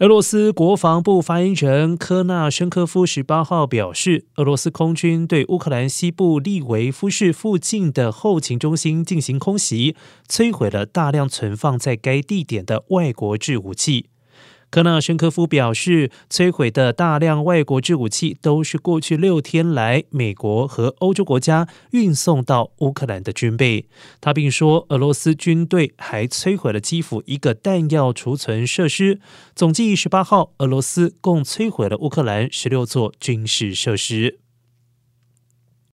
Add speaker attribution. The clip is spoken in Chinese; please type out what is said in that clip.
Speaker 1: 俄罗斯国防部发言人科纳申科夫十八号表示，俄罗斯空军对乌克兰西部利维夫市附近的后勤中心进行空袭，摧毁了大量存放在该地点的外国制武器。科纳申科夫表示，摧毁的大量外国制武器都是过去六天来美国和欧洲国家运送到乌克兰的军备。他并说，俄罗斯军队还摧毁了基辅一个弹药储存设施。总计十八号，俄罗斯共摧毁了乌克兰十六座军事设施。